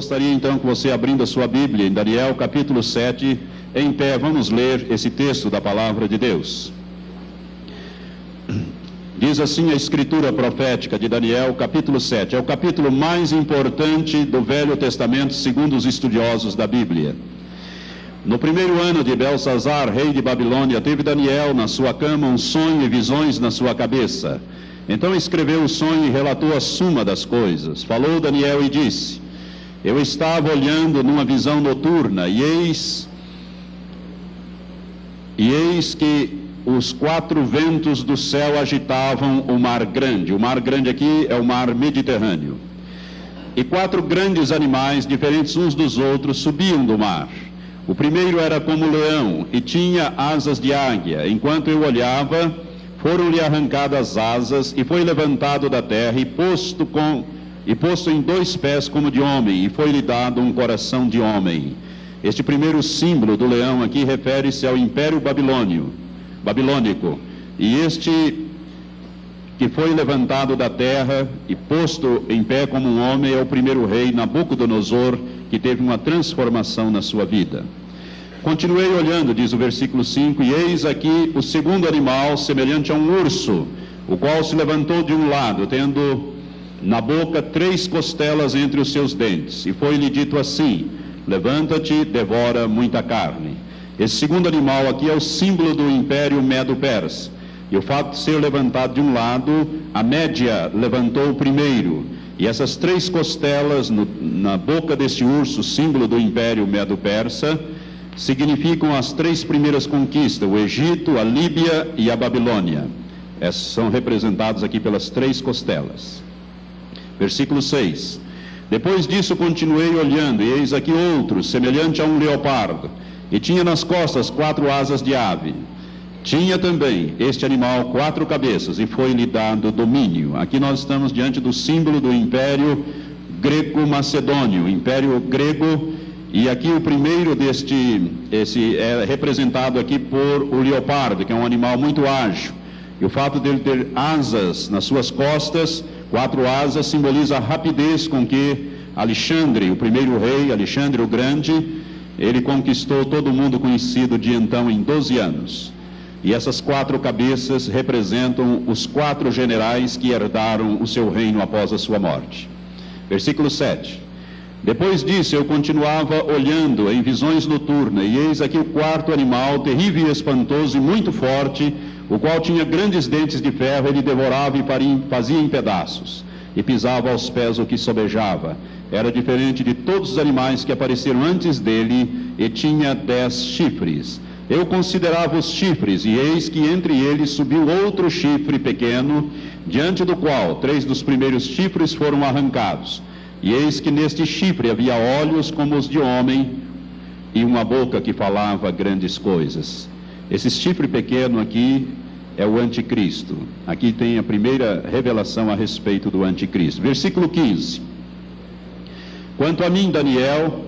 Gostaria então que você, abrindo a sua Bíblia em Daniel capítulo 7, em pé, vamos ler esse texto da palavra de Deus. Diz assim a escritura profética de Daniel, capítulo 7. É o capítulo mais importante do Velho Testamento, segundo os estudiosos da Bíblia. No primeiro ano de Belsazar, rei de Babilônia, teve Daniel na sua cama um sonho e visões na sua cabeça. Então escreveu o sonho e relatou a suma das coisas. Falou Daniel e disse: eu estava olhando numa visão noturna e eis e eis que os quatro ventos do céu agitavam o mar grande. O mar grande aqui é o mar Mediterrâneo. E quatro grandes animais, diferentes uns dos outros, subiam do mar. O primeiro era como leão e tinha asas de águia. Enquanto eu olhava, foram-lhe arrancadas asas e foi levantado da terra e posto com e posto em dois pés como de homem, e foi-lhe dado um coração de homem. Este primeiro símbolo do leão aqui refere-se ao Império Babilônio, babilônico. E este que foi levantado da terra e posto em pé como um homem é o primeiro rei Nabucodonosor, que teve uma transformação na sua vida. Continuei olhando, diz o versículo 5, e eis aqui o segundo animal, semelhante a um urso, o qual se levantou de um lado, tendo na boca três costelas entre os seus dentes, e foi-lhe dito assim: Levanta-te, devora muita carne. Esse segundo animal aqui é o símbolo do império Medo-Persa. E o fato de ser levantado de um lado, a média levantou o primeiro. E essas três costelas no, na boca desse urso, símbolo do império Medo-Persa, significam as três primeiras conquistas: o Egito, a Líbia e a Babilônia. Essas são representados aqui pelas três costelas. Versículo 6. Depois disso continuei olhando, e eis aqui outro, semelhante a um leopardo, e tinha nas costas quatro asas de ave. Tinha também este animal quatro cabeças, e foi-lhe dado domínio. Aqui nós estamos diante do símbolo do império greco-macedônio, império grego, e aqui o primeiro deste, esse é representado aqui por o leopardo, que é um animal muito ágil. E o fato dele ter asas nas suas costas, quatro asas, simboliza a rapidez com que Alexandre, o primeiro rei, Alexandre o Grande, ele conquistou todo o mundo conhecido de então em 12 anos. E essas quatro cabeças representam os quatro generais que herdaram o seu reino após a sua morte. Versículo 7. Depois disso, eu continuava olhando em visões noturnas, e eis aqui o quarto animal, terrível e espantoso e muito forte, o qual tinha grandes dentes de ferro, ele devorava e fazia em pedaços, e pisava aos pés o que sobejava. Era diferente de todos os animais que apareceram antes dele, e tinha dez chifres. Eu considerava os chifres, e eis que entre eles subiu outro chifre pequeno, diante do qual três dos primeiros chifres foram arrancados. E eis que neste chifre havia olhos como os de homem, e uma boca que falava grandes coisas. Esse chifre pequeno aqui é o anticristo. Aqui tem a primeira revelação a respeito do anticristo. Versículo 15. Quanto a mim, Daniel,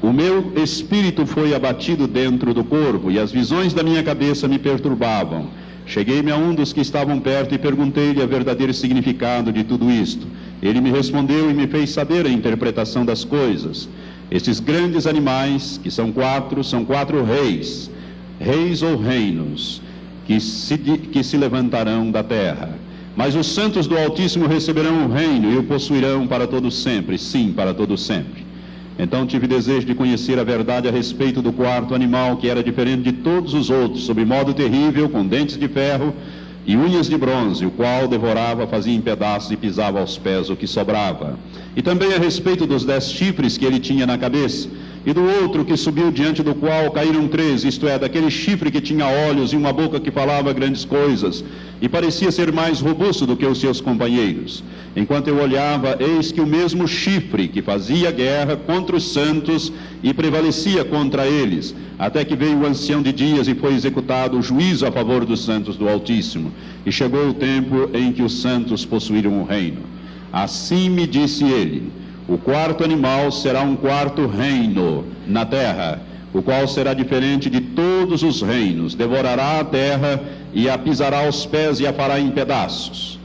o meu espírito foi abatido dentro do corpo, e as visões da minha cabeça me perturbavam. Cheguei-me a um dos que estavam perto e perguntei-lhe o verdadeiro significado de tudo isto. Ele me respondeu e me fez saber a interpretação das coisas. Estes grandes animais, que são quatro, são quatro reis, reis ou reinos que se, que se levantarão da terra. Mas os santos do Altíssimo receberão o reino e o possuirão para todos sempre, sim, para todos sempre. Então tive desejo de conhecer a verdade a respeito do quarto animal, que era diferente de todos os outros, sob modo terrível, com dentes de ferro e unhas de bronze, o qual devorava, fazia em pedaços e pisava aos pés o que sobrava. E também a respeito dos dez chifres que ele tinha na cabeça, e do outro que subiu diante do qual caíram três, isto é, daquele chifre que tinha olhos e uma boca que falava grandes coisas, e parecia ser mais robusto do que os seus companheiros. Enquanto eu olhava, eis que o mesmo chifre que fazia guerra contra os santos e prevalecia contra eles, até que veio o ancião de dias e foi executado o juízo a favor dos santos do Altíssimo. E chegou o tempo em que os santos possuíram o reino. Assim me disse ele o quarto animal será um quarto reino na terra, o qual será diferente de todos os reinos, devorará a terra e a pisará aos pés e a fará em pedaços.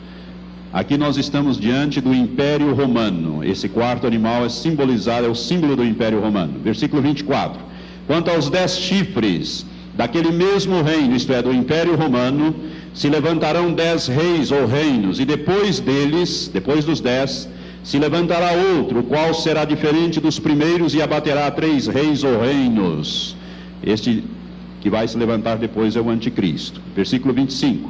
Aqui nós estamos diante do Império Romano. Esse quarto animal é simbolizado, é o símbolo do Império Romano. Versículo 24. Quanto aos dez chifres daquele mesmo reino, isto é, do Império Romano, se levantarão dez reis ou reinos, e depois deles, depois dos dez, se levantará outro, qual será diferente dos primeiros e abaterá três reis ou reinos. Este que vai se levantar depois é o anticristo. Versículo 25.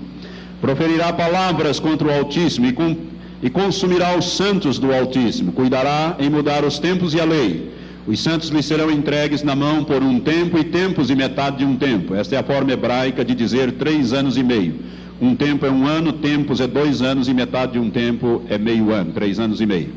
Proferirá palavras contra o Altíssimo e, com, e consumirá os santos do Altíssimo. Cuidará em mudar os tempos e a lei. Os santos lhe serão entregues na mão por um tempo e tempos e metade de um tempo. Esta é a forma hebraica de dizer três anos e meio. Um tempo é um ano, tempos é dois anos e metade de um tempo é meio ano, três anos e meio.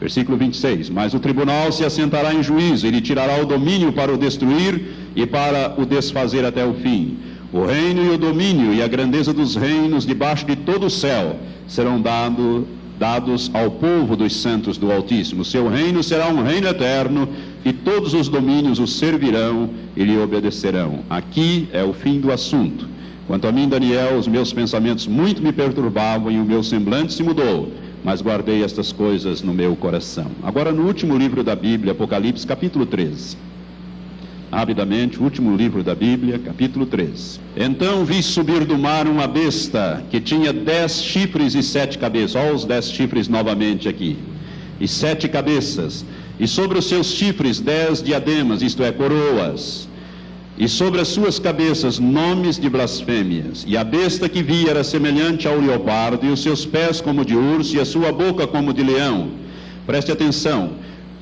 Versículo 26. Mas o tribunal se assentará em juízo, ele tirará o domínio para o destruir e para o desfazer até o fim. O reino e o domínio e a grandeza dos reinos debaixo de todo o céu serão dado, dados ao povo dos santos do Altíssimo. Seu reino será um reino eterno e todos os domínios o servirão e lhe obedecerão. Aqui é o fim do assunto. Quanto a mim, Daniel, os meus pensamentos muito me perturbavam e o meu semblante se mudou mas guardei estas coisas no meu coração. Agora, no último livro da Bíblia, Apocalipse, capítulo 13. Rapidamente, último livro da Bíblia, capítulo 13. Então vi subir do mar uma besta que tinha dez chifres e sete cabeças. Olha os dez chifres novamente aqui. E sete cabeças. E sobre os seus chifres dez diademas, isto é, coroas e sobre as suas cabeças nomes de blasfêmias. E a besta que vi era semelhante ao leopardo, e os seus pés como de urso, e a sua boca como de leão. Preste atenção.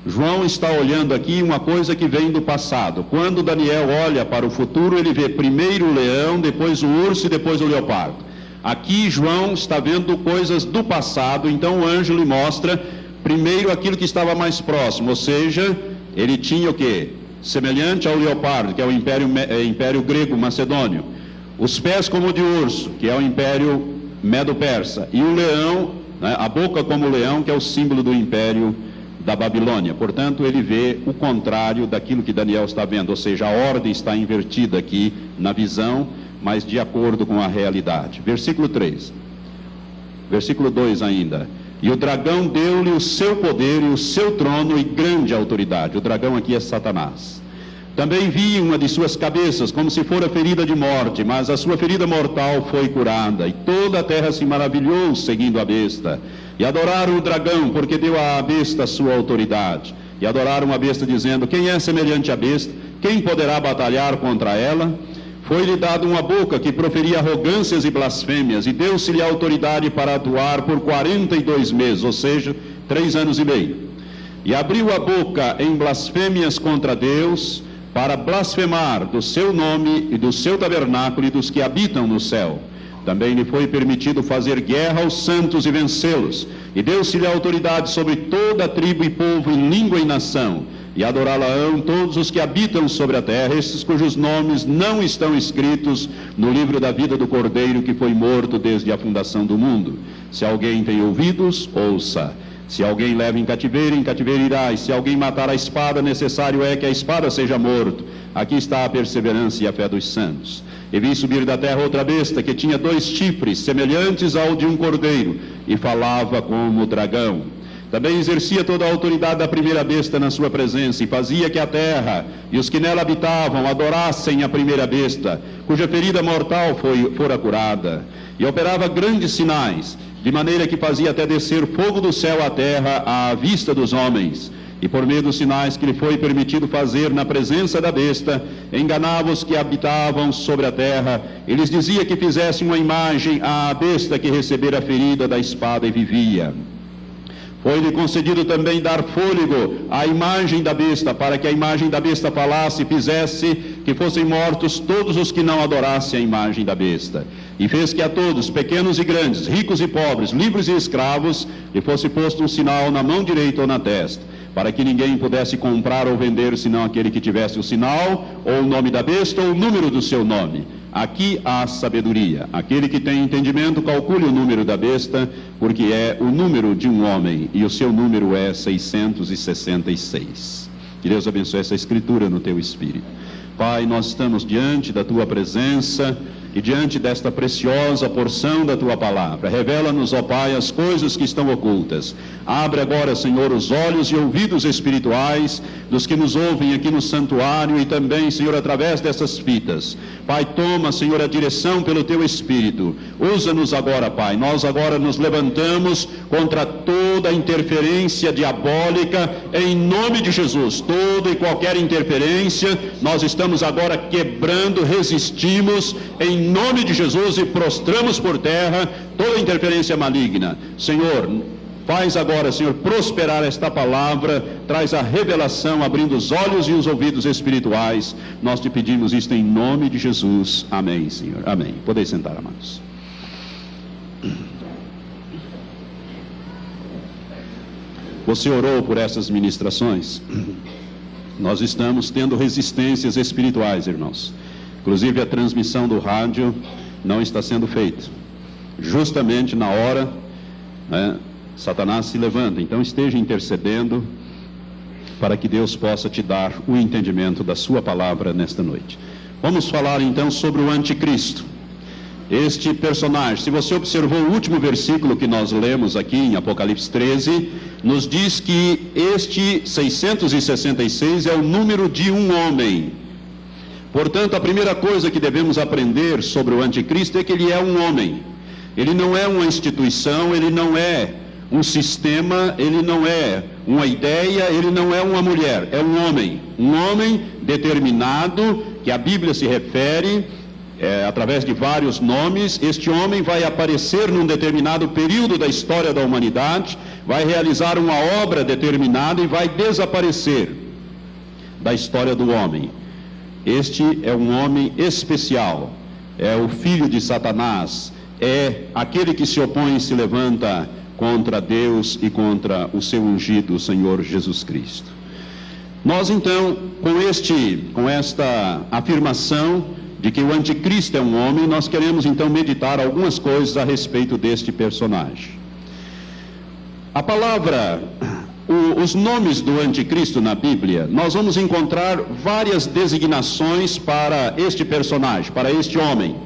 João está olhando aqui uma coisa que vem do passado. Quando Daniel olha para o futuro, ele vê primeiro o leão, depois o urso e depois o leopardo. Aqui João está vendo coisas do passado, então o anjo lhe mostra primeiro aquilo que estava mais próximo, ou seja, ele tinha o que? Semelhante ao leopardo, que é o império, é, império grego macedônio, os pés como de urso, que é o império medo-persa, e o leão, né, a boca como leão, que é o símbolo do império da Babilônia. Portanto, ele vê o contrário daquilo que Daniel está vendo, ou seja, a ordem está invertida aqui na visão, mas de acordo com a realidade. Versículo 3. Versículo 2 ainda. E o dragão deu-lhe o seu poder e o seu trono e grande autoridade. O dragão aqui é Satanás. Também vi uma de suas cabeças, como se fora ferida de morte, mas a sua ferida mortal foi curada. E toda a terra se maravilhou seguindo a besta. E adoraram o dragão, porque deu à besta sua autoridade. E adoraram a besta, dizendo: Quem é semelhante à besta? Quem poderá batalhar contra ela? Foi-lhe dado uma boca que proferia arrogâncias e blasfêmias, e deu-se-lhe autoridade para atuar por 42 meses, ou seja, três anos e meio. E abriu a boca em blasfêmias contra Deus, para blasfemar do seu nome e do seu tabernáculo e dos que habitam no céu. Também lhe foi permitido fazer guerra aos santos e vencê-los, e deu-se-lhe autoridade sobre toda tribo e povo e língua e nação e adorá-la-ão todos os que habitam sobre a terra, estes cujos nomes não estão escritos no livro da vida do Cordeiro que foi morto desde a fundação do mundo. Se alguém tem ouvidos, ouça. Se alguém leva em cativeiro, em cativeiro irá. E se alguém matar a espada, necessário é que a espada seja morto. Aqui está a perseverança e a fé dos santos. E vi subir da terra outra besta que tinha dois chifres, semelhantes ao de um cordeiro, e falava como dragão. Também exercia toda a autoridade da primeira besta na sua presença e fazia que a terra e os que nela habitavam adorassem a primeira besta, cuja ferida mortal foi, fora curada. E operava grandes sinais, de maneira que fazia até descer fogo do céu à terra à vista dos homens. E por meio dos sinais que lhe foi permitido fazer na presença da besta, enganava os que habitavam sobre a terra, e lhes dizia que fizessem uma imagem à besta que recebera a ferida da espada e vivia. Foi-lhe concedido também dar fôlego à imagem da besta, para que a imagem da besta falasse e fizesse que fossem mortos todos os que não adorassem a imagem da besta. E fez que a todos, pequenos e grandes, ricos e pobres, livres e escravos, lhe fosse posto um sinal na mão direita ou na testa para que ninguém pudesse comprar ou vender senão aquele que tivesse o sinal, ou o nome da besta, ou o número do seu nome. Aqui há sabedoria. Aquele que tem entendimento, calcule o número da besta, porque é o número de um homem, e o seu número é 666. Que Deus abençoe essa escritura no teu espírito. Pai, nós estamos diante da tua presença e diante desta preciosa porção da tua palavra. Revela-nos, ó Pai, as coisas que estão ocultas. Abre agora, Senhor, os olhos e ouvidos espirituais dos que nos ouvem aqui no santuário e também, Senhor, através dessas fitas. Pai, toma, Senhor, a direção pelo teu Espírito. Usa-nos agora, Pai. Nós agora nos levantamos contra toda interferência diabólica em nome de Jesus. Toda e qualquer interferência, nós estamos agora quebrando, resistimos em nome de Jesus e prostramos por terra toda interferência maligna. Senhor, Faz agora, Senhor, prosperar esta palavra, traz a revelação, abrindo os olhos e os ouvidos espirituais. Nós te pedimos isto em nome de Jesus. Amém, Senhor. Amém. Podeis sentar, amados. Você orou por essas ministrações? Nós estamos tendo resistências espirituais, irmãos. Inclusive a transmissão do rádio não está sendo feita. Justamente na hora, né, Satanás se levanta. Então esteja intercedendo para que Deus possa te dar o entendimento da sua palavra nesta noite. Vamos falar então sobre o anticristo. Este personagem, se você observou o último versículo que nós lemos aqui em Apocalipse 13, nos diz que este 666 é o número de um homem. Portanto, a primeira coisa que devemos aprender sobre o anticristo é que ele é um homem. Ele não é uma instituição, ele não é um sistema, ele não é uma ideia, ele não é uma mulher, é um homem. Um homem determinado, que a Bíblia se refere, é, através de vários nomes. Este homem vai aparecer num determinado período da história da humanidade, vai realizar uma obra determinada e vai desaparecer da história do homem. Este é um homem especial, é o filho de Satanás, é aquele que se opõe e se levanta contra Deus e contra o seu ungido, o Senhor Jesus Cristo. Nós então, com este, com esta afirmação de que o anticristo é um homem, nós queremos então meditar algumas coisas a respeito deste personagem. A palavra, os nomes do anticristo na Bíblia, nós vamos encontrar várias designações para este personagem, para este homem.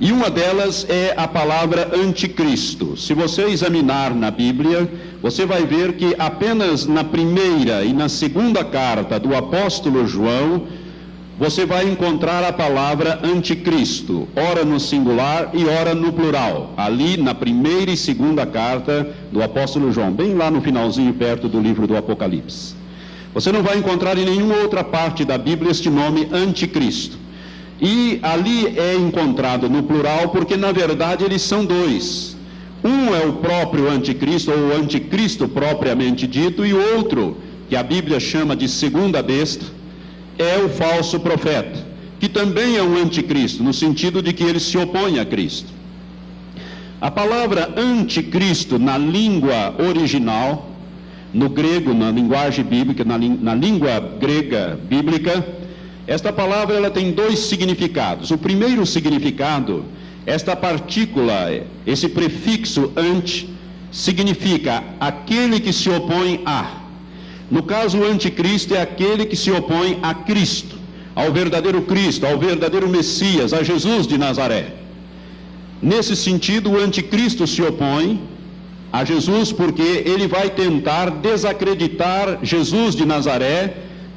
E uma delas é a palavra anticristo. Se você examinar na Bíblia, você vai ver que apenas na primeira e na segunda carta do apóstolo João, você vai encontrar a palavra anticristo, ora no singular e ora no plural, ali na primeira e segunda carta do apóstolo João, bem lá no finalzinho, perto do livro do Apocalipse. Você não vai encontrar em nenhuma outra parte da Bíblia este nome anticristo. E ali é encontrado no plural porque, na verdade, eles são dois. Um é o próprio anticristo, ou o anticristo propriamente dito, e outro, que a Bíblia chama de segunda besta, é o falso profeta, que também é um anticristo, no sentido de que ele se opõe a Cristo. A palavra anticristo na língua original, no grego, na linguagem bíblica, na, na língua grega bíblica, esta palavra ela tem dois significados. O primeiro significado, esta partícula, esse prefixo ante, significa aquele que se opõe a. No caso, o anticristo é aquele que se opõe a Cristo, ao verdadeiro Cristo, ao verdadeiro Messias, a Jesus de Nazaré. Nesse sentido, o anticristo se opõe a Jesus porque ele vai tentar desacreditar Jesus de Nazaré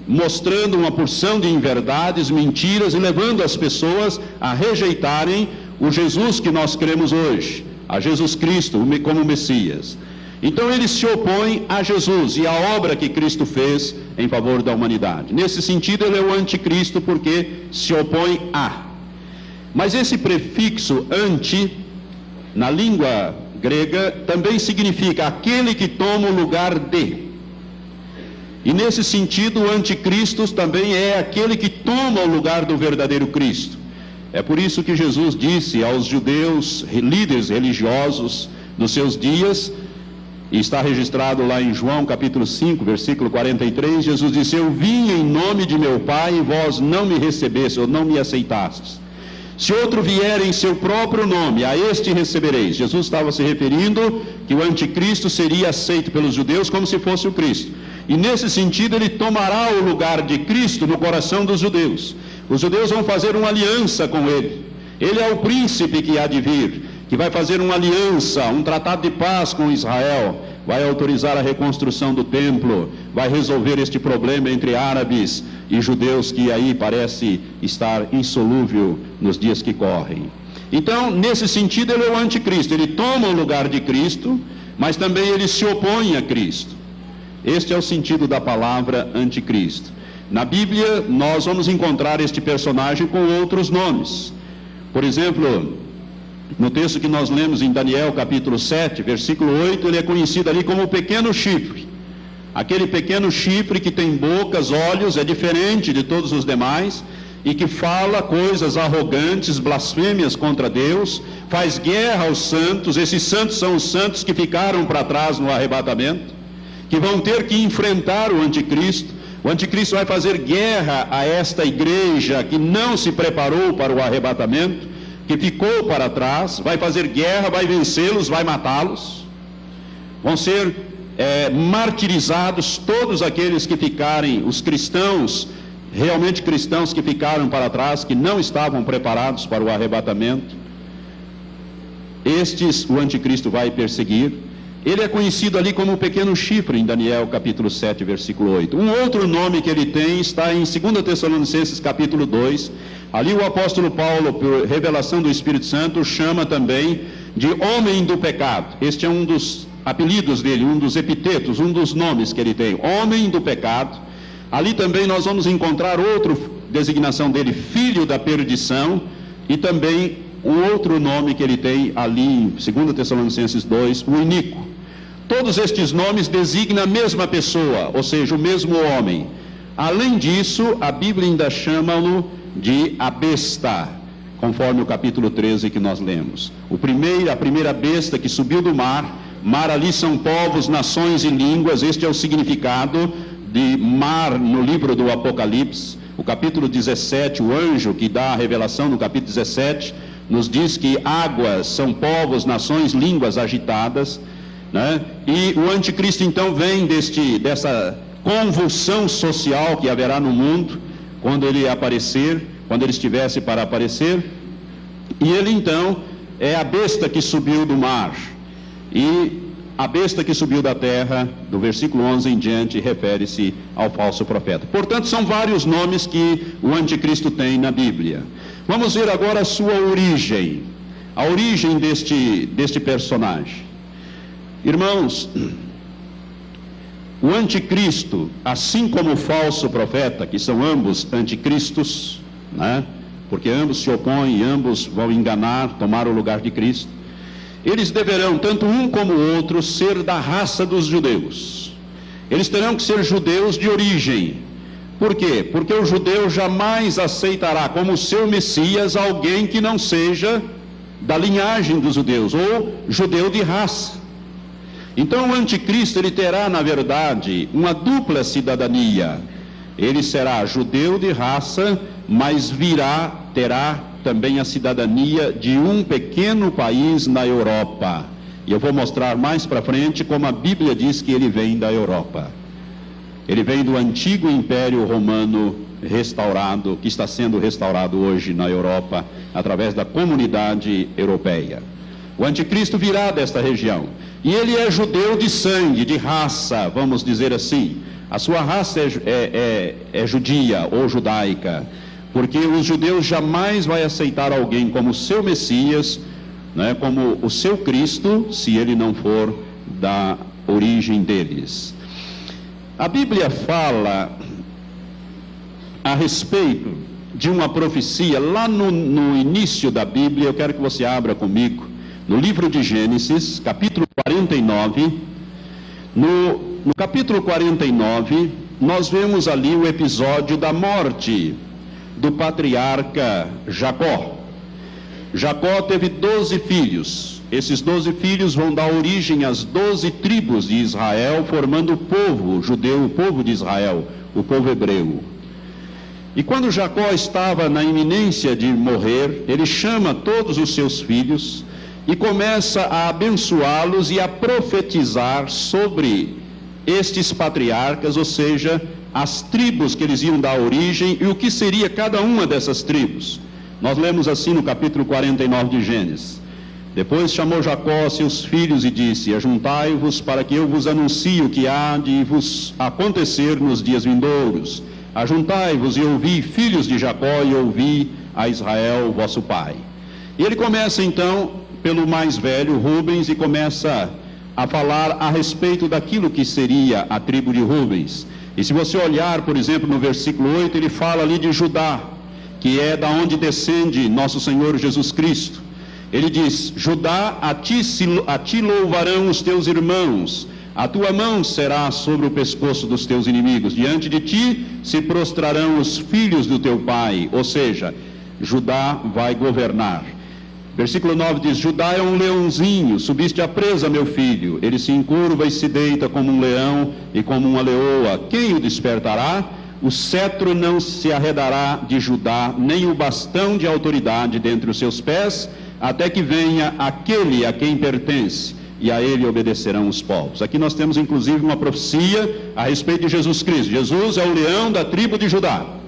mostrando uma porção de inverdades, mentiras e levando as pessoas a rejeitarem o Jesus que nós cremos hoje, a Jesus Cristo como Messias. Então ele se opõe a Jesus e à obra que Cristo fez em favor da humanidade. Nesse sentido, ele é o anticristo porque se opõe a. Mas esse prefixo anti, na língua grega, também significa aquele que toma o lugar de. E nesse sentido, o anticristo também é aquele que toma o lugar do verdadeiro Cristo. É por isso que Jesus disse aos judeus, líderes religiosos dos seus dias, e está registrado lá em João capítulo 5, versículo 43, Jesus disse: Eu vim em nome de meu Pai e vós não me recebestes ou não me aceitastes. Se outro vier em seu próprio nome, a este recebereis. Jesus estava se referindo que o anticristo seria aceito pelos judeus como se fosse o Cristo. E nesse sentido, ele tomará o lugar de Cristo no coração dos judeus. Os judeus vão fazer uma aliança com ele. Ele é o príncipe que há de vir, que vai fazer uma aliança, um tratado de paz com Israel, vai autorizar a reconstrução do templo, vai resolver este problema entre árabes e judeus que aí parece estar insolúvel nos dias que correm. Então, nesse sentido, ele é o anticristo, ele toma o lugar de Cristo, mas também ele se opõe a Cristo. Este é o sentido da palavra anticristo. Na Bíblia, nós vamos encontrar este personagem com outros nomes. Por exemplo, no texto que nós lemos em Daniel, capítulo 7, versículo 8, ele é conhecido ali como o pequeno chifre. Aquele pequeno chifre que tem bocas, olhos, é diferente de todos os demais e que fala coisas arrogantes, blasfêmias contra Deus, faz guerra aos santos. Esses santos são os santos que ficaram para trás no arrebatamento, que vão ter que enfrentar o anticristo o anticristo vai fazer guerra a esta igreja que não se preparou para o arrebatamento, que ficou para trás, vai fazer guerra, vai vencê-los, vai matá-los. Vão ser é, martirizados todos aqueles que ficarem, os cristãos, realmente cristãos que ficaram para trás, que não estavam preparados para o arrebatamento. Estes o anticristo vai perseguir. Ele é conhecido ali como o pequeno chifre, em Daniel capítulo 7, versículo 8. Um outro nome que ele tem está em 2 Tessalonicenses capítulo 2. Ali o apóstolo Paulo, por revelação do Espírito Santo, chama também de homem do pecado. Este é um dos apelidos dele, um dos epitetos, um dos nomes que ele tem. Homem do pecado. Ali também nós vamos encontrar outra designação dele, filho da perdição, e também o outro nome que ele tem ali em 2 Tessalonicenses 2, o iníquo. Todos estes nomes designam a mesma pessoa, ou seja, o mesmo homem. Além disso, a Bíblia ainda chama-o de a besta, conforme o capítulo 13 que nós lemos. O primeiro, a primeira besta que subiu do mar, mar ali são povos, nações e línguas, este é o significado de mar no livro do Apocalipse. O capítulo 17, o anjo que dá a revelação no capítulo 17, nos diz que águas são povos, nações, línguas agitadas. Né? E o anticristo então vem deste, dessa convulsão social que haverá no mundo quando ele aparecer, quando ele estivesse para aparecer. E ele então é a besta que subiu do mar. E a besta que subiu da terra, do versículo 11 em diante, refere-se ao falso profeta. Portanto, são vários nomes que o anticristo tem na Bíblia. Vamos ver agora a sua origem, a origem deste, deste personagem. Irmãos, o anticristo, assim como o falso profeta, que são ambos anticristos, né? porque ambos se opõem, ambos vão enganar, tomar o lugar de Cristo, eles deverão, tanto um como o outro, ser da raça dos judeus. Eles terão que ser judeus de origem. Por quê? Porque o judeu jamais aceitará como seu Messias alguém que não seja da linhagem dos judeus, ou judeu de raça. Então o anticristo ele terá, na verdade, uma dupla cidadania. Ele será judeu de raça, mas virá, terá também a cidadania de um pequeno país na Europa. E eu vou mostrar mais para frente como a Bíblia diz que ele vem da Europa. Ele vem do antigo Império Romano restaurado, que está sendo restaurado hoje na Europa, através da comunidade europeia. O anticristo virá desta região. E ele é judeu de sangue, de raça, vamos dizer assim. A sua raça é, é, é, é judia ou judaica, porque os judeus jamais vai aceitar alguém como seu Messias, né, como o seu Cristo, se ele não for da origem deles. A Bíblia fala a respeito de uma profecia lá no, no início da Bíblia, eu quero que você abra comigo no livro de Gênesis, capítulo 49, no, no capítulo 49, nós vemos ali o episódio da morte do patriarca Jacó. Jacó teve doze filhos. Esses doze filhos vão dar origem às doze tribos de Israel, formando o povo judeu, o povo de Israel, o povo hebreu. E quando Jacó estava na iminência de morrer, ele chama todos os seus filhos e começa a abençoá-los e a profetizar sobre estes patriarcas, ou seja, as tribos que eles iam dar origem e o que seria cada uma dessas tribos. Nós lemos assim no capítulo 49 de Gênesis. Depois chamou Jacó seus filhos e disse: Ajuntai-vos para que eu vos anuncie o que há de vos acontecer nos dias vindouros. Ajuntai-vos e ouvi, filhos de Jacó, e ouvi a Israel, vosso pai. E ele começa então pelo mais velho, Rubens, e começa a falar a respeito daquilo que seria a tribo de Rubens. E se você olhar, por exemplo, no versículo 8, ele fala ali de Judá, que é da onde descende nosso Senhor Jesus Cristo. Ele diz: Judá, a ti, a ti louvarão os teus irmãos, a tua mão será sobre o pescoço dos teus inimigos, diante de ti se prostrarão os filhos do teu pai, ou seja, Judá vai governar. Versículo 9 diz: Judá é um leãozinho, subiste à presa, meu filho. Ele se encurva e se deita como um leão e como uma leoa. Quem o despertará? O cetro não se arredará de Judá, nem o bastão de autoridade dentre os seus pés, até que venha aquele a quem pertence, e a ele obedecerão os povos. Aqui nós temos inclusive uma profecia a respeito de Jesus Cristo. Jesus é o leão da tribo de Judá.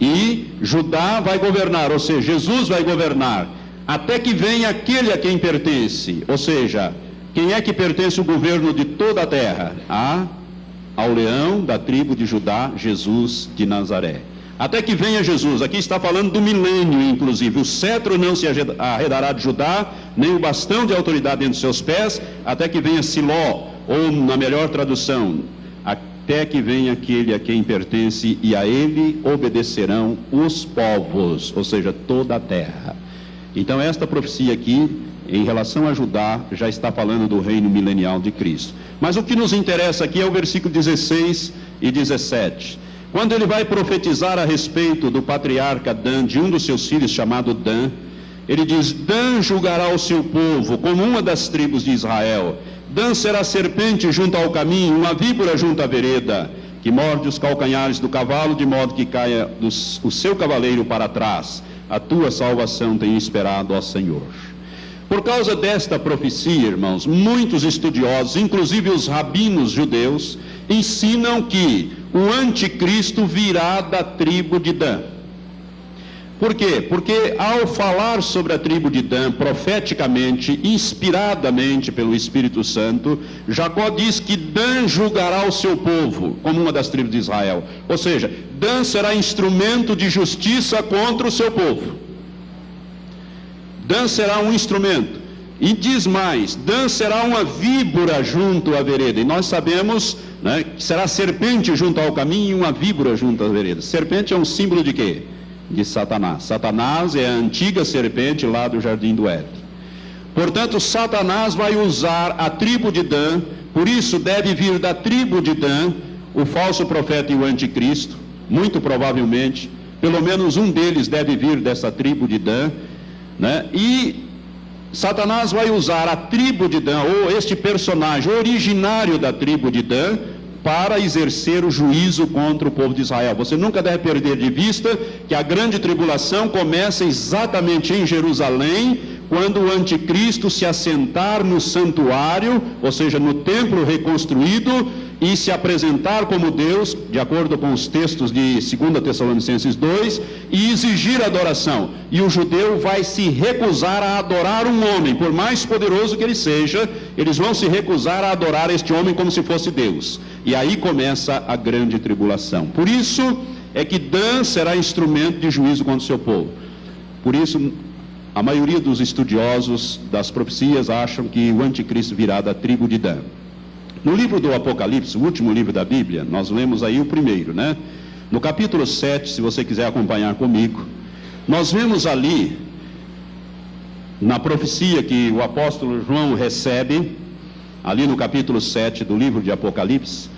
E Judá vai governar, ou seja, Jesus vai governar, até que venha aquele a quem pertence. Ou seja, quem é que pertence o governo de toda a terra? A, ao leão da tribo de Judá, Jesus de Nazaré. Até que venha Jesus, aqui está falando do milênio, inclusive. O cetro não se arredará de Judá, nem o bastão de autoridade entre seus pés, até que venha Siló, ou na melhor tradução, até que venha aquele a quem pertence, e a ele obedecerão os povos, ou seja, toda a terra. Então, esta profecia aqui, em relação a Judá, já está falando do reino milenial de Cristo. Mas o que nos interessa aqui é o versículo 16 e 17. Quando ele vai profetizar a respeito do patriarca Dan, de um dos seus filhos chamado Dan, ele diz: Dan julgará o seu povo como uma das tribos de Israel Dan será serpente junto ao caminho, uma víbora junto à vereda, que morde os calcanhares do cavalo, de modo que caia dos, o seu cavaleiro para trás. A tua salvação tem esperado, ó Senhor. Por causa desta profecia, irmãos, muitos estudiosos, inclusive os rabinos judeus, ensinam que o anticristo virá da tribo de Dan. Por quê? Porque ao falar sobre a tribo de Dan profeticamente, inspiradamente pelo Espírito Santo, Jacó diz que Dan julgará o seu povo como uma das tribos de Israel. Ou seja, Dan será instrumento de justiça contra o seu povo. Dan será um instrumento. E diz mais: Dan será uma víbora junto à vereda. E nós sabemos né, que será serpente junto ao caminho e uma víbora junto à vereda. Serpente é um símbolo de quê? De Satanás. Satanás é a antiga serpente lá do jardim do Éden. Portanto, Satanás vai usar a tribo de Dan, por isso deve vir da tribo de Dan o falso profeta e o anticristo, muito provavelmente, pelo menos um deles deve vir dessa tribo de Dan, né? E Satanás vai usar a tribo de Dan, ou este personagem originário da tribo de Dan, para exercer o juízo contra o povo de Israel. Você nunca deve perder de vista que a grande tribulação começa exatamente em Jerusalém, quando o anticristo se assentar no santuário, ou seja, no templo reconstruído, e se apresentar como Deus, de acordo com os textos de 2 Tessalonicenses 2, e exigir adoração. E o judeu vai se recusar a adorar um homem, por mais poderoso que ele seja, eles vão se recusar a adorar este homem como se fosse Deus. E aí começa a grande tribulação. Por isso é que Dan será instrumento de juízo contra o seu povo. Por isso, a maioria dos estudiosos das profecias acham que o anticristo virá da tribo de Dan. No livro do Apocalipse, o último livro da Bíblia, nós lemos aí o primeiro, né? No capítulo 7, se você quiser acompanhar comigo, nós vemos ali, na profecia que o apóstolo João recebe, ali no capítulo 7 do livro de Apocalipse,